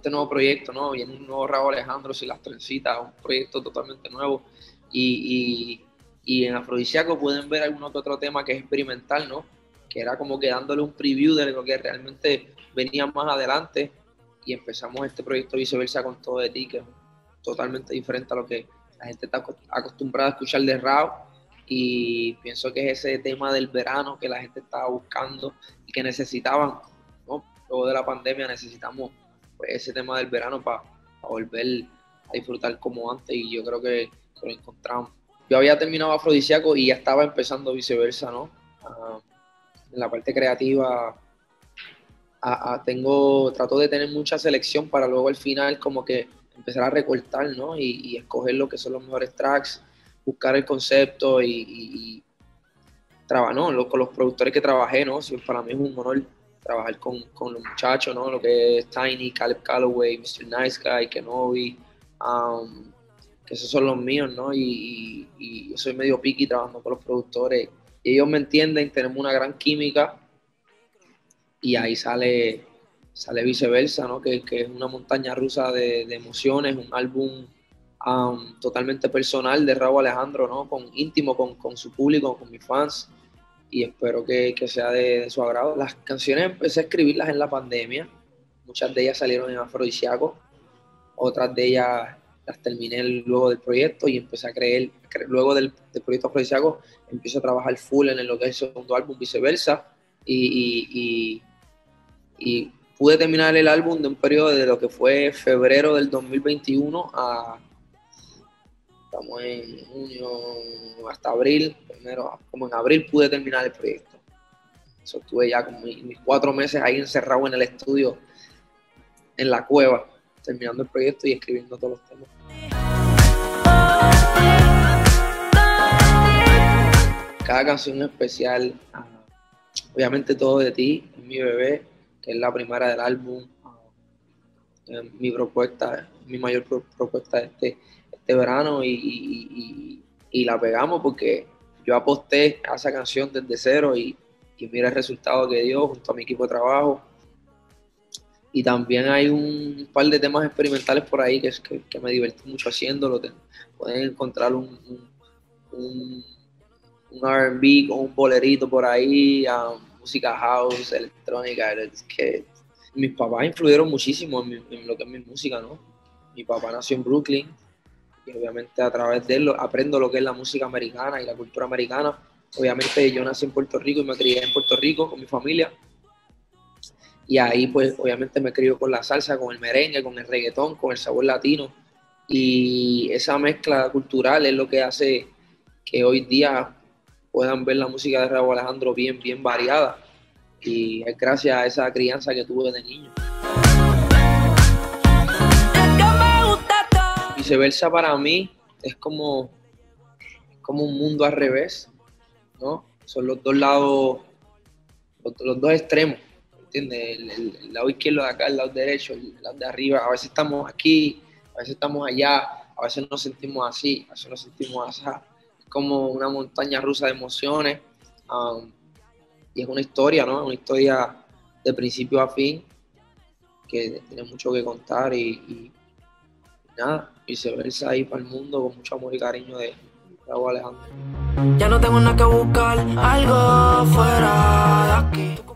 este nuevo proyecto, ¿no? Viene un nuevo Raúl Alejandro sin las trencitas, un proyecto totalmente nuevo. Y, y, en Afrodisíaco pueden ver algún otro tema que es experimental, ¿no? Que era como que dándole un preview de lo que realmente venía más adelante. Y empezamos este proyecto viceversa con todo de ti, que es totalmente diferente a lo que la gente está acostumbrada a escuchar de Raúl y pienso que es ese tema del verano que la gente estaba buscando y que necesitaban, ¿no? Luego de la pandemia necesitamos pues, ese tema del verano para volver a disfrutar como antes y yo creo que, lo encontramos. Yo había terminado Afrodisíaco y ya estaba empezando viceversa, ¿no? Ah, en la parte creativa tengo, trato de tener mucha selección para luego al final como que empezar a recortar, ¿no? Y, y escoger lo que son los mejores tracks buscar el concepto y, trabajar, ¿no? con los productores que trabajé, ¿no? para mí es un honor trabajar con, los muchachos, ¿no? Lo que es Tiny, Caleb Calloway, Mr. Nice Guy, Kenobi, um, que esos son los míos, ¿no? Y, yo soy medio picky trabajando con los productores. Y ellos me entienden, tenemos una gran química y ahí sale, sale viceversa, ¿no? Que, es una montaña rusa de, de emociones, un álbum totalmente personal de Raúl Alejandro, ¿no? Con íntimo con, con, su público, con mis fans. Y espero que, que sea de, su agrado. Las canciones empecé a escribirlas en la pandemia. Muchas de ellas salieron en Afrodisiaco. Otras de ellas las terminé luego del proyecto y empecé a creer, luego del, del proyecto Afrodisiaco, empiezo a trabajar full en lo que es el segundo álbum, viceversa. Y, y, pude terminar el álbum de un periodo de lo que fue febrero del 2021 a Estamos en junio hasta abril, primero, como en abril pude terminar el proyecto. Eso estuve ya como mis, cuatro meses ahí encerrado en el estudio, en la cueva, terminando el proyecto y escribiendo todos los temas. Cada canción especial, ah, obviamente todo de ti, mi bebé, que es la primera del álbum, ah, mi propuesta, mi mayor propuesta este este verano y, la pegamos porque yo aposté a esa canción desde cero y, mira el resultado que dio junto a mi equipo de trabajo. Y también hay un par de temas experimentales por ahí que, que, que me divertí mucho haciéndolo. Pueden encontrar un, un, RB con un bolerito por ahí, música house, electrónica. que mis papás influyeron muchísimo en, en, lo que es mi música, ¿no? Mi papá nació en Brooklyn, y obviamente a través de él aprendo lo que es la música americana y la cultura americana. Obviamente yo nací en Puerto Rico y me crié en Puerto Rico con mi familia. Y ahí pues obviamente me crió con la salsa, con el merengue, con el reggaetón, con el sabor latino. Y esa mezcla cultural es lo que hace que hoy día puedan ver la música de Raúl Alejandro bien, bien variada. Y es gracias a esa crianza que tuve de niño. Viceversa para mí es como, como un mundo al revés, ¿no? Son los dos lados, los, dos extremos, ¿entiendes? El, lado izquierdo de acá, el lado derecho, el lado de arriba. A veces estamos aquí, a veces estamos allá, a veces nos sentimos así, a veces nos sentimos así. Es como una montaña rusa de emociones. Um, y es una historia, ¿no? Una historia de principio a fin que tiene mucho que contar y nada, viceversa ahí para el mundo con mucho amor y cariño de Raúl Alejandro. Ya no tengo nada que buscar, algo fuera de aquí.